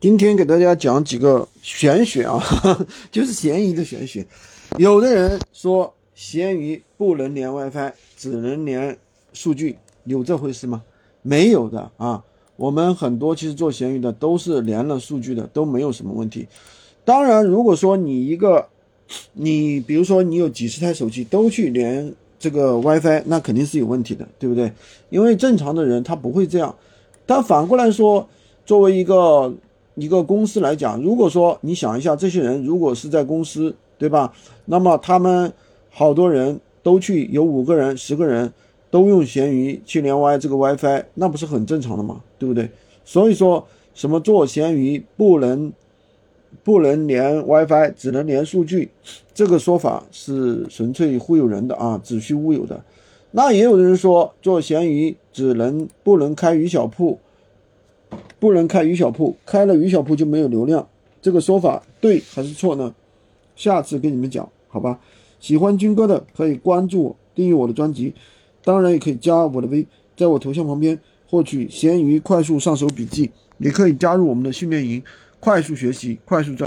今天给大家讲几个玄学啊，就是闲鱼的玄学。有的人说闲鱼不能连 WiFi，只能连数据，有这回事吗？没有的啊。我们很多其实做闲鱼的都是连了数据的，都没有什么问题。当然，如果说你一个，你比如说你有几十台手机都去连这个 WiFi，那肯定是有问题的，对不对？因为正常的人他不会这样。但反过来说，作为一个一个公司来讲，如果说你想一下，这些人如果是在公司，对吧？那么他们好多人都去，有五个人、十个人都用闲鱼去连 Y 这个 WiFi，那不是很正常的吗？对不对？所以说什么做闲鱼不能不能连 WiFi，只能连数据，这个说法是纯粹忽悠人的啊，子虚乌有的。那也有人说做闲鱼只能不能开鱼小铺。不能开鱼小铺，开了鱼小铺就没有流量，这个说法对还是错呢？下次跟你们讲，好吧？喜欢军哥的可以关注我，订阅我的专辑，当然也可以加我的微，在我头像旁边获取闲鱼快速上手笔记，也可以加入我们的训练营，快速学习，快速赚。